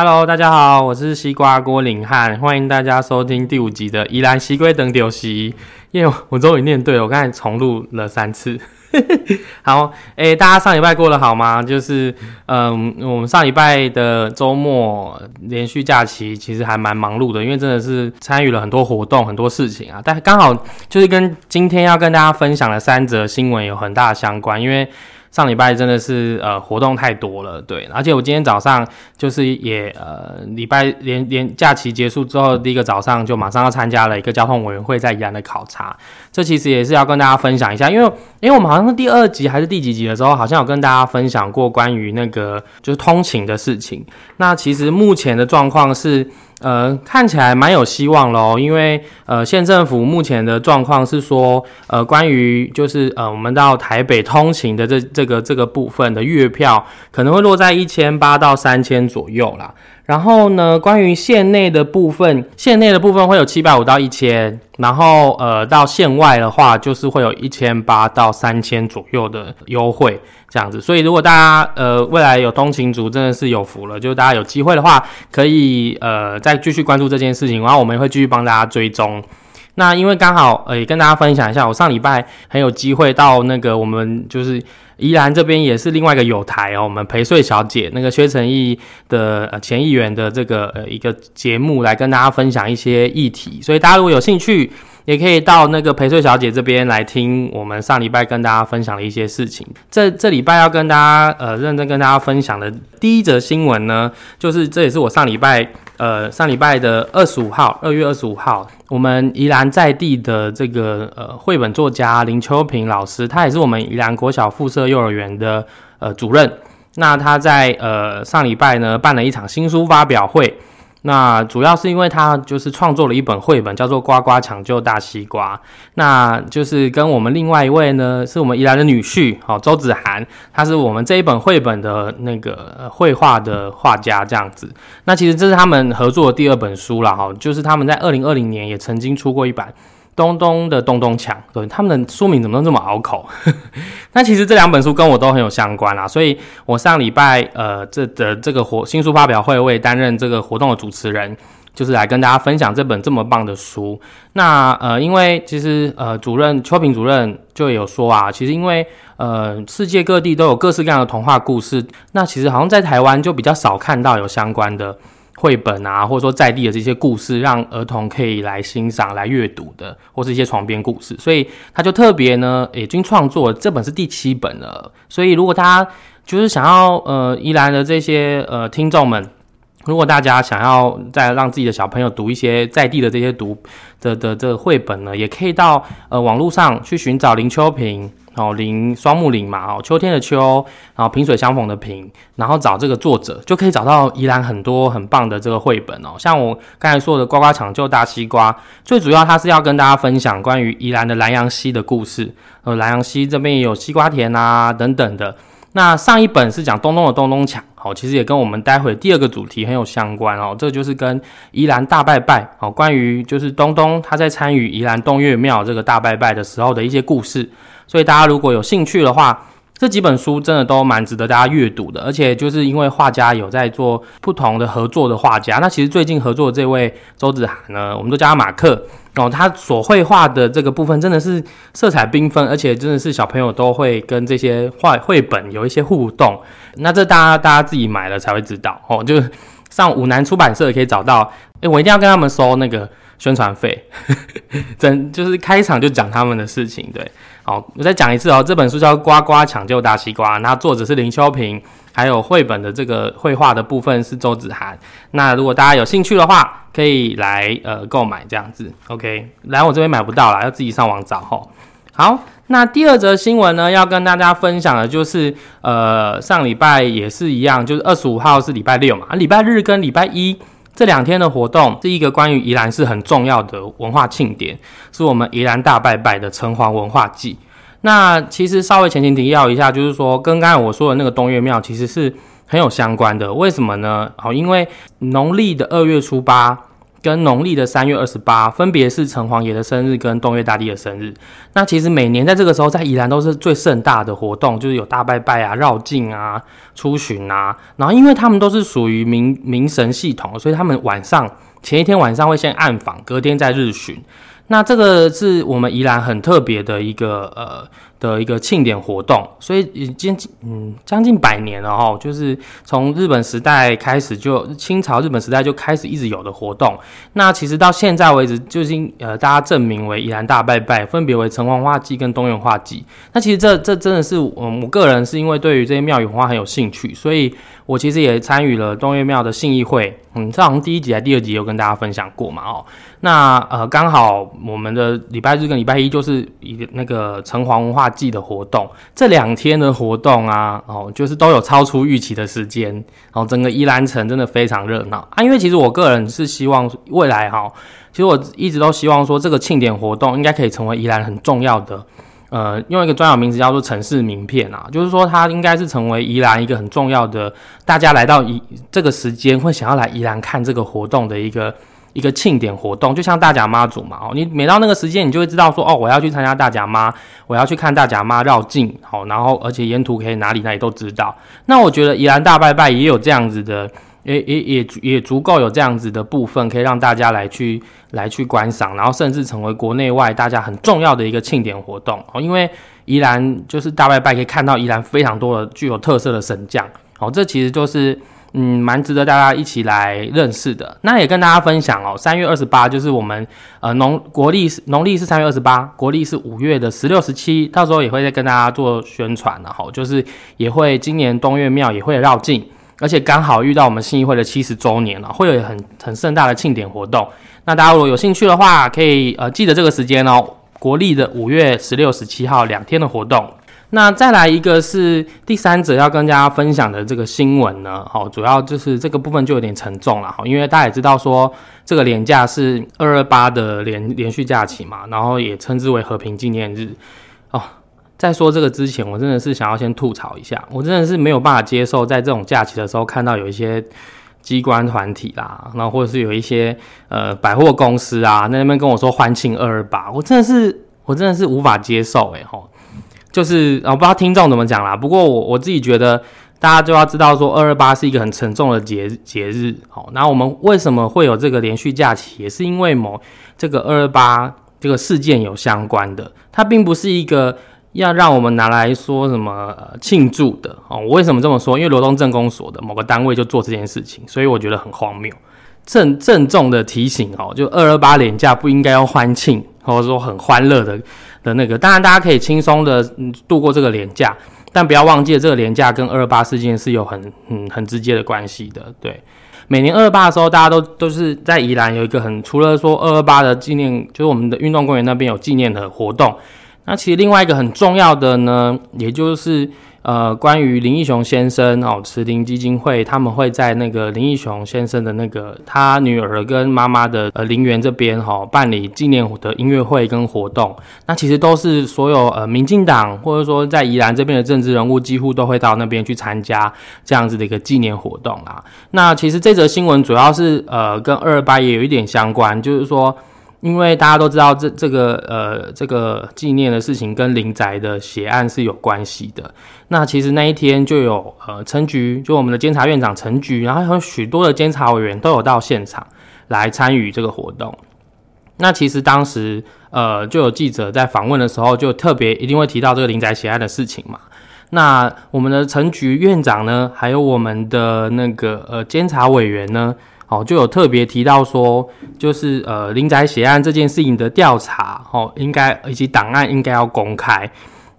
Hello，大家好，我是西瓜郭林汉，欢迎大家收听第五集的宜兰西龟等丢西。因为我终于念对了，我刚才重录了三次。好，诶，大家上礼拜过得好吗？就是，嗯，我们上礼拜的周末连续假期其实还蛮忙碌的，因为真的是参与了很多活动、很多事情啊。但刚好就是跟今天要跟大家分享的三则新闻有很大相关，因为。上礼拜真的是呃活动太多了，对，而且我今天早上就是也呃礼拜连连假期结束之后第一个早上就马上要参加了一个交通委员会在宜兰的考察，这其实也是要跟大家分享一下，因为因为我们好像是第二集还是第几集的时候，好像有跟大家分享过关于那个就是通勤的事情，那其实目前的状况是。呃，看起来蛮有希望喽，因为呃，县政府目前的状况是说，呃，关于就是呃，我们到台北通勤的这这个这个部分的月票可能会落在一千八到三千左右啦。然后呢，关于线内的部分，线内的部分会有七百五到一千，然后呃，到线外的话就是会有一千八到三千左右的优惠这样子。所以如果大家呃未来有通勤族，真的是有福了，就是大家有机会的话，可以呃再继续关注这件事情，然后我们会继续帮大家追踪。那因为刚好呃也跟大家分享一下，我上礼拜很有机会到那个我们就是。宜兰这边也是另外一个友台哦，我们陪睡小姐那个薛成义的呃前议员的这个呃一个节目来跟大家分享一些议题，所以大家如果有兴趣，也可以到那个陪睡小姐这边来听我们上礼拜跟大家分享的一些事情。这这礼拜要跟大家呃认真跟大家分享的第一则新闻呢，就是这也是我上礼拜。呃，上礼拜的二十五号，二月二十五号，我们宜兰在地的这个呃绘本作家林秋平老师，他也是我们宜兰国小附设幼儿园的呃主任。那他在呃上礼拜呢办了一场新书发表会。那主要是因为他就是创作了一本绘本，叫做《呱呱抢救大西瓜》。那就是跟我们另外一位呢，是我们宜兰的女婿，好周子涵，他是我们这一本绘本的那个绘画的画家，这样子。那其实这是他们合作的第二本书了，哈，就是他们在二零二零年也曾经出过一版。东东的东东抢，对他们的书名怎么都这么拗口？那其实这两本书跟我都很有相关啦，所以我上礼拜呃这的这个活新书发表会，我也担任这个活动的主持人，就是来跟大家分享这本这么棒的书。那呃，因为其实呃主任邱平主任就有说啊，其实因为呃世界各地都有各式各样的童话故事，那其实好像在台湾就比较少看到有相关的。绘本啊，或者说在地的这些故事，让儿童可以来欣赏、来阅读的，或是一些床边故事，所以他就特别呢，已经创作这本是第七本了。所以如果大家就是想要呃，依兰的这些呃听众们，如果大家想要再让自己的小朋友读一些在地的这些读的的这个绘本呢，也可以到呃网络上去寻找林秋平。哦，林双木林嘛，哦，秋天的秋，然后萍水相逢的萍，然后找这个作者，就可以找到宜兰很多很棒的这个绘本哦。像我刚才说的《呱呱抢救大西瓜》，最主要它是要跟大家分享关于宜兰的南洋溪的故事。呃，南洋溪这边也有西瓜田啊等等的。那上一本是讲东东的东东抢，好，其实也跟我们待会第二个主题很有相关哦。这就是跟宜兰大拜拜，好，关于就是东东他在参与宜兰东岳庙这个大拜拜的时候的一些故事。所以大家如果有兴趣的话，这几本书真的都蛮值得大家阅读的。而且就是因为画家有在做不同的合作的画家，那其实最近合作的这位周子涵呢，我们都叫他马克哦，他所绘画的这个部分真的是色彩缤纷，而且真的是小朋友都会跟这些画绘本有一些互动。那这大家大家自己买了才会知道哦，就上五南出版社可以找到。诶，我一定要跟他们收那个宣传费，真就是开场就讲他们的事情，对。好，我再讲一次哦。这本书叫《呱呱抢救大西瓜》，那作者是林秋平，还有绘本的这个绘画的部分是周子涵。那如果大家有兴趣的话，可以来呃购买这样子。OK，来我这边买不到了，要自己上网找吼。好，那第二则新闻呢，要跟大家分享的就是呃上礼拜也是一样，就是二十五号是礼拜六嘛，礼拜日跟礼拜一。这两天的活动是一个关于宜兰是很重要的文化庆典，是我们宜兰大拜拜的城隍文化祭。那其实稍微前情提要一下，就是说跟刚才我说的那个东岳庙其实是很有相关的。为什么呢？哦，因为农历的二月初八跟农历的三月二十八，分别是城隍爷的生日跟东岳大帝的生日。那其实每年在这个时候，在宜兰都是最盛大的活动，就是有大拜拜啊、绕境啊、出巡啊。然后因为他们都是属于民民神系统，所以他们晚上前一天晚上会先暗访，隔天再日巡。那这个是我们宜兰很特别的一个呃。的一个庆典活动，所以已经嗯将近百年了哈，就是从日本时代开始就清朝日本时代就开始一直有的活动。那其实到现在为止，就已经呃大家证明为宜兰大拜拜，分别为城隍化祭跟东元画祭。那其实这这真的是嗯我个人是因为对于这些庙宇文化很有兴趣，所以我其实也参与了东岳庙的信义会。嗯，这好像第一集还第二集有跟大家分享过嘛哦。那呃刚好我们的礼拜日跟礼拜一就是一那个城隍文化。季的活动，这两天的活动啊，哦，就是都有超出预期的时间，然后整个宜兰城真的非常热闹啊。因为其实我个人是希望未来哈，其实我一直都希望说这个庆典活动应该可以成为宜兰很重要的，呃，用一个专有名词叫做城市名片啊，就是说它应该是成为宜兰一个很重要的，大家来到宜这个时间会想要来宜兰看这个活动的一个。一个庆典活动，就像大甲妈祖嘛，哦，你每到那个时间，你就会知道说，哦，我要去参加大甲妈，我要去看大甲妈绕境，好，然后而且沿途可以哪里哪里都知道。那我觉得宜兰大拜拜也有这样子的，也也也也足够有这样子的部分，可以让大家来去来去观赏，然后甚至成为国内外大家很重要的一个庆典活动哦。因为宜兰就是大拜拜，可以看到宜兰非常多的具有特色的神将，哦，这其实就是。嗯，蛮值得大家一起来认识的。那也跟大家分享哦，三月二十八就是我们呃农国历是农历是三月二十八，国历是五月的十六十七，到时候也会再跟大家做宣传的哈。就是也会今年东岳庙也会绕境，而且刚好遇到我们信义会的七十周年了，会有很很盛大的庆典活动。那大家如果有兴趣的话，可以呃记得这个时间哦，国历的五月十六十七号两天的活动。那再来一个是第三者要跟大家分享的这个新闻呢，好，主要就是这个部分就有点沉重了哈，因为大家也知道说这个连假是二二八的连连续假期嘛，然后也称之为和平纪念日哦。在说这个之前，我真的是想要先吐槽一下，我真的是没有办法接受在这种假期的时候看到有一些机关团体啦，然后或者是有一些呃百货公司啊，那边跟我说欢庆二二八，我真的是我真的是无法接受诶。吼。就是我不知道听众怎么讲啦，不过我我自己觉得大家就要知道说二二八是一个很沉重的节节日，好，那我们为什么会有这个连续假期，也是因为某这个二二八这个事件有相关的，它并不是一个要让我们拿来说什么庆祝的哦。我为什么这么说？因为罗东政工所的某个单位就做这件事情，所以我觉得很荒谬。郑郑重的提醒哦，就二二八连假不应该要欢庆，或者说很欢乐的。的那个，当然大家可以轻松的度过这个年假，但不要忘记这个年假跟二二八事件是有很嗯很直接的关系的。对，每年二二八的时候，大家都都是在宜兰有一个很除了说二二八的纪念，就是我们的运动公园那边有纪念的活动。那其实另外一个很重要的呢，也就是。呃，关于林义雄先生哦，慈林基金会他们会在那个林义雄先生的那个他女儿跟妈妈的呃陵园这边哈办理纪念的音乐会跟活动。那其实都是所有呃民进党或者说在宜兰这边的政治人物几乎都会到那边去参加这样子的一个纪念活动啦。那其实这则新闻主要是呃跟二二八也有一点相关，就是说。因为大家都知道，这这个呃，这个纪念的事情跟林宅的血案是有关系的。那其实那一天就有呃陈局，就我们的监察院长陈局，然后有许多的监察委员都有到现场来参与这个活动。那其实当时呃就有记者在访问的时候，就特别一定会提到这个林宅血案的事情嘛。那我们的陈局院长呢，还有我们的那个呃监察委员呢？哦，就有特别提到说，就是呃，林宅血案这件事情的调查，哦，应该以及档案应该要公开，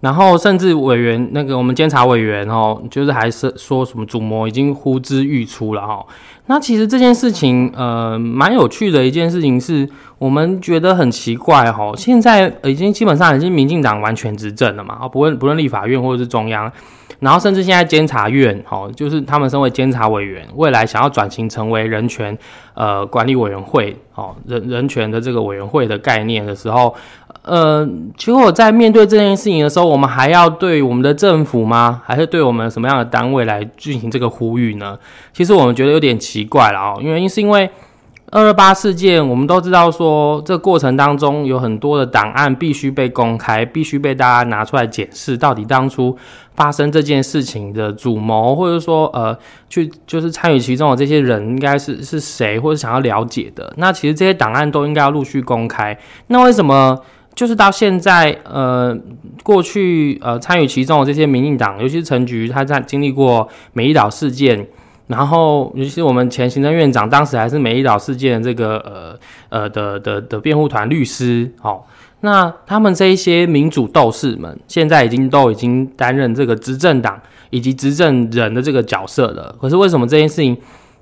然后甚至委员那个我们监察委员哦，就是还是说什么主谋已经呼之欲出了哈。那其实这件事情呃，蛮有趣的一件事情是，我们觉得很奇怪哈。现在已经基本上已经民进党完全执政了嘛，啊，不论不论立法院或者是中央。然后甚至现在监察院，哦，就是他们身为监察委员，未来想要转型成为人权呃管理委员会，哦，人人权的这个委员会的概念的时候，呃，结果在面对这件事情的时候，我们还要对我们的政府吗？还是对我们什么样的单位来进行这个呼吁呢？其实我们觉得有点奇怪了哦，因为是因为。二二八事件，我们都知道说，这过程当中有很多的档案必须被公开，必须被大家拿出来检视，到底当初发生这件事情的主谋，或者说呃，去就是参与其中的这些人，应该是是谁，或者想要了解的。那其实这些档案都应该要陆续公开。那为什么就是到现在，呃，过去呃参与其中的这些民进党，尤其是陈局，他在经历过美丽岛事件。然后，尤其是我们前行政院长，当时还是美丽岛事件这个呃呃的的的辩护团律师，哦，那他们这一些民主斗士们，现在已经都已经担任这个执政党以及执政人的这个角色了。可是为什么这件事情，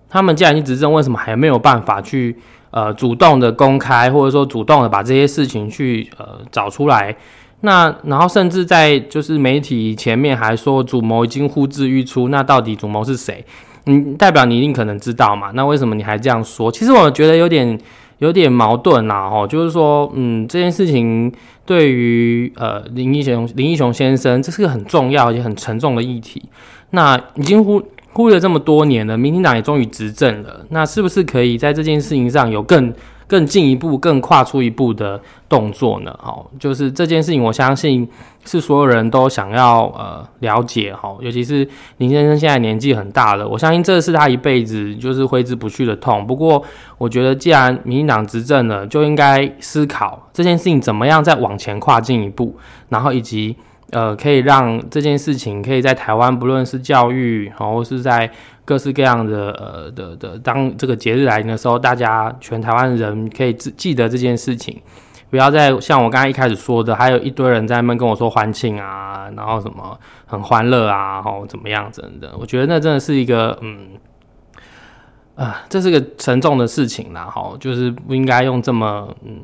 他们既然已经执政，为什么还没有办法去呃主动的公开，或者说主动的把这些事情去呃找出来？那然后甚至在就是媒体前面还说主谋已经呼之欲出，那到底主谋是谁？嗯，代表你一定可能知道嘛？那为什么你还这样说？其实我觉得有点有点矛盾啦，吼，就是说，嗯，这件事情对于呃林英雄林英雄先生，这是个很重要而且很沉重的议题。那已经忽忽略这么多年了，民进党也终于执政了，那是不是可以在这件事情上有更？更进一步、更跨出一步的动作呢？哈，就是这件事情，我相信是所有人都想要呃了解哈，尤其是林先生现在年纪很大了，我相信这是他一辈子就是挥之不去的痛。不过，我觉得既然民进党执政了，就应该思考这件事情怎么样再往前跨进一步，然后以及。呃，可以让这件事情可以在台湾，不论是教育，然后是在各式各样的呃的的，当这个节日来临的时候，大家全台湾人可以记记得这件事情，不要再像我刚才一开始说的，还有一堆人在那边跟我说欢庆啊，然后什么很欢乐啊，吼怎么样真的，我觉得那真的是一个嗯。啊，这是个沉重的事情啦，哈，就是不应该用这么嗯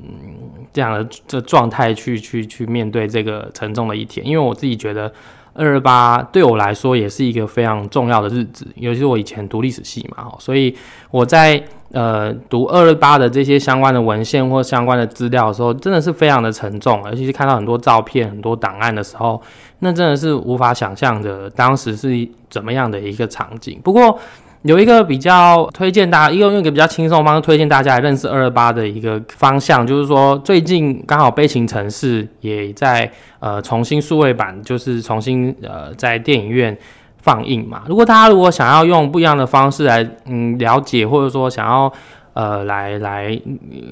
这样的这状态去去去面对这个沉重的一天，因为我自己觉得二二八对我来说也是一个非常重要的日子，尤其是我以前读历史系嘛，所以我在呃读二二八的这些相关的文献或相关的资料的时候，真的是非常的沉重，尤其是看到很多照片、很多档案的时候，那真的是无法想象的当时是怎么样的一个场景。不过。有一个比较推荐大家，一个用一个比较轻松的方式推荐大家来认识二二八的一个方向，就是说最近刚好悲情城市也在呃重新数位版，就是重新呃在电影院放映嘛。如果大家如果想要用不一样的方式来嗯了解，或者说想要。呃，来来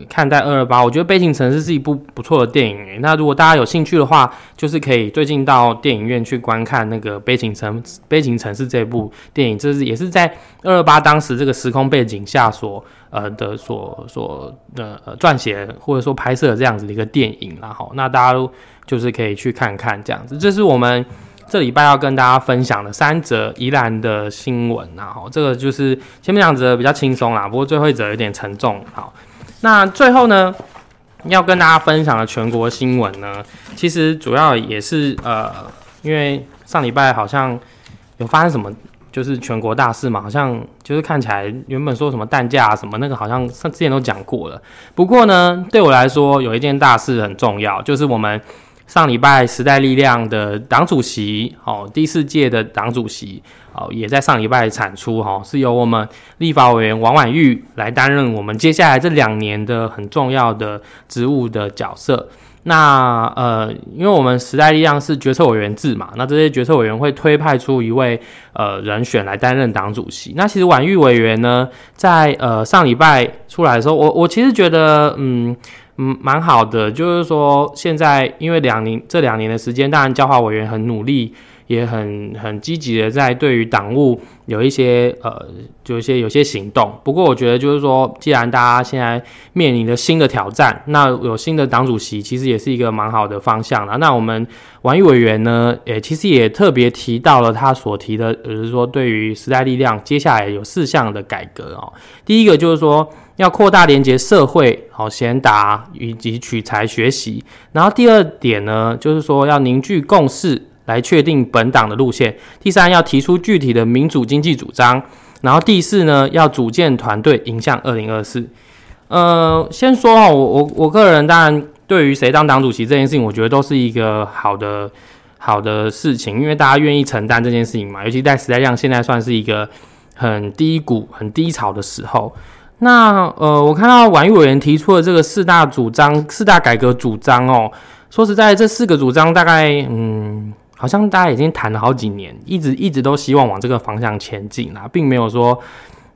看待二二八，我觉得《悲情城市》是一部不错的电影。那如果大家有兴趣的话，就是可以最近到电影院去观看那个《悲情城悲情城市》这部电影，这是也是在二二八当时这个时空背景下所呃的所所的撰写或者说拍摄这样子的一个电影。然后，那大家都就是可以去看看这样子。这是我们。这礼拜要跟大家分享的三则宜兰的新闻，然后这个就是前面两则比较轻松啦，不过最后一则有点沉重。好，那最后呢，要跟大家分享的全国新闻呢，其实主要也是呃，因为上礼拜好像有发生什么，就是全国大事嘛，好像就是看起来原本说什么蛋价什么那个，好像上之前都讲过了。不过呢，对我来说有一件大事很重要，就是我们。上礼拜时代力量的党主席，哦，第四届的党主席，哦，也在上礼拜产出，哈，是由我们立法委员王婉玉来担任我们接下来这两年的很重要的职务的角色。那呃，因为我们时代力量是决策委员制嘛，那这些决策委员会推派出一位呃人选来担任党主席。那其实婉玉委员呢，在呃上礼拜出来的时候，我我其实觉得，嗯。嗯，蛮好的，就是说现在因为两年这两年的时间，当然教化委员很努力，也很很积极的在对于党务有一些呃，就一些有些行动。不过我觉得就是说，既然大家现在面临着新的挑战，那有新的党主席，其实也是一个蛮好的方向了。那我们王毅委员呢，也其实也特别提到了他所提的，就是说对于时代力量接下来有四项的改革哦。第一个就是说。要扩大连接社会，好贤达以及取材学习。然后第二点呢，就是说要凝聚共识来确定本党的路线。第三，要提出具体的民主经济主张。然后第四呢，要组建团队迎向二零二四。呃，先说哈，我我我个人当然对于谁当党主席这件事情，我觉得都是一个好的好的事情，因为大家愿意承担这件事情嘛。尤其在时代量现在算是一个很低谷、很低潮的时候。那呃，我看到婉玉委员提出的这个四大主张、四大改革主张哦，说实在，这四个主张大概嗯，好像大家已经谈了好几年，一直一直都希望往这个方向前进啦，并没有说，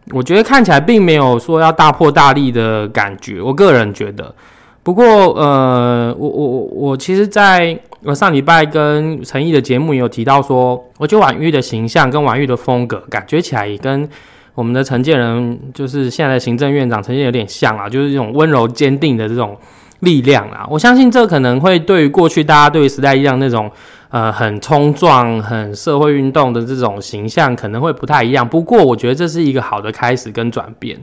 我觉得看起来并没有说要大破大立的感觉，我个人觉得。不过呃，我我我我其实，在我上礼拜跟陈毅的节目也有提到说，我觉得婉玉的形象跟婉玉的风格，感觉起来也跟。我们的陈建仁就是现在的行政院长，陈建有点像啊，就是这种温柔坚定的这种力量啊。我相信这可能会对于过去大家对于时代力量那种呃很冲撞、很社会运动的这种形象可能会不太一样。不过我觉得这是一个好的开始跟转变。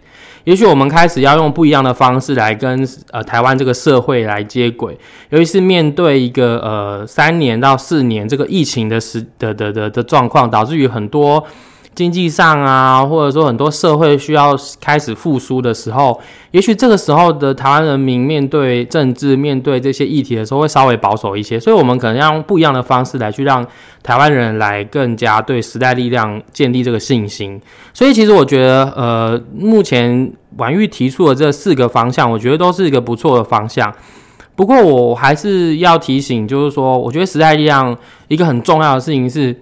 也许我们开始要用不一样的方式来跟呃台湾这个社会来接轨，尤其是面对一个呃三年到四年这个疫情的时的的的的状况，导致于很多。经济上啊，或者说很多社会需要开始复苏的时候，也许这个时候的台湾人民面对政治、面对这些议题的时候，会稍微保守一些。所以，我们可能要用不一样的方式来去让台湾人来更加对时代力量建立这个信心。所以，其实我觉得，呃，目前婉玉提出的这四个方向，我觉得都是一个不错的方向。不过，我还是要提醒，就是说，我觉得时代力量一个很重要的事情是。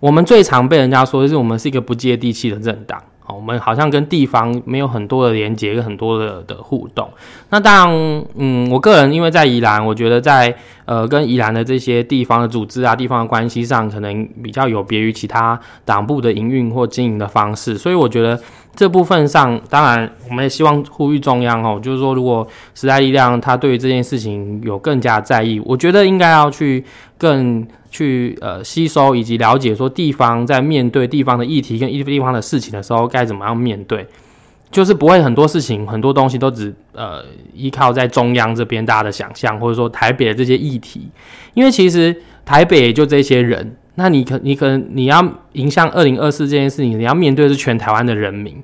我们最常被人家说的是，我们是一个不接地气的政党。哦，我们好像跟地方没有很多的连接，跟很多的的互动。那当然，嗯，我个人因为在宜兰，我觉得在呃跟宜兰的这些地方的组织啊、地方的关系上，可能比较有别于其他党部的营运或经营的方式。所以我觉得这部分上，当然我们也希望呼吁中央哦，就是说如果时代力量他对于这件事情有更加在意，我觉得应该要去更。去呃吸收以及了解，说地方在面对地方的议题跟一地方的事情的时候，该怎么样面对，就是不会很多事情很多东西都只呃依靠在中央这边大家的想象，或者说台北的这些议题，因为其实台北也就这些人，那你可你可能你要迎向二零二四这件事情，你要面对是全台湾的人民，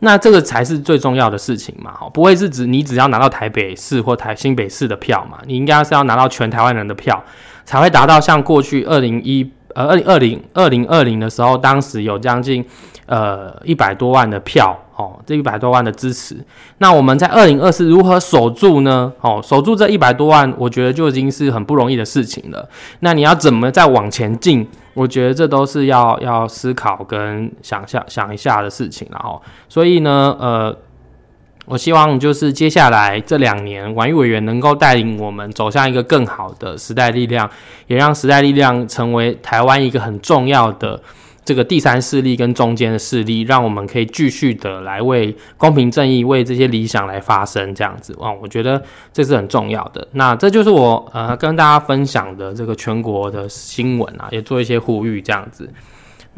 那这个才是最重要的事情嘛，好，不会是指你只要拿到台北市或台新北市的票嘛，你应该是要拿到全台湾人的票。才会达到像过去二零一呃二零二零二零二零的时候，当时有将近呃一百多万的票哦，这一百多万的支持。那我们在二零二四如何守住呢？哦，守住这一百多万，我觉得就已经是很不容易的事情了。那你要怎么再往前进？我觉得这都是要要思考跟想象想一下的事情了哦。所以呢，呃。我希望就是接下来这两年，婉玉委员能够带领我们走向一个更好的时代力量，也让时代力量成为台湾一个很重要的这个第三势力跟中间的势力，让我们可以继续的来为公平正义、为这些理想来发声，这样子哇，我觉得这是很重要的。那这就是我呃跟大家分享的这个全国的新闻啊，也做一些呼吁，这样子。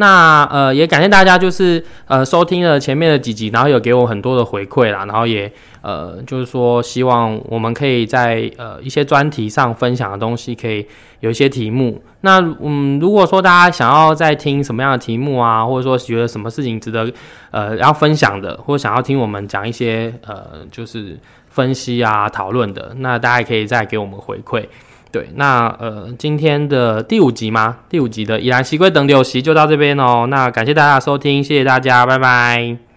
那呃也感谢大家，就是呃收听了前面的几集，然后有给我很多的回馈啦，然后也呃就是说希望我们可以在呃一些专题上分享的东西，可以有一些题目。那嗯如果说大家想要再听什么样的题目啊，或者说觉得什么事情值得呃要分享的，或想要听我们讲一些呃就是分析啊讨论的，那大家可以再给我们回馈。对，那呃，今天的第五集吗？第五集的《依然西归等柳席》就到这边哦。那感谢大家的收听，谢谢大家，拜拜。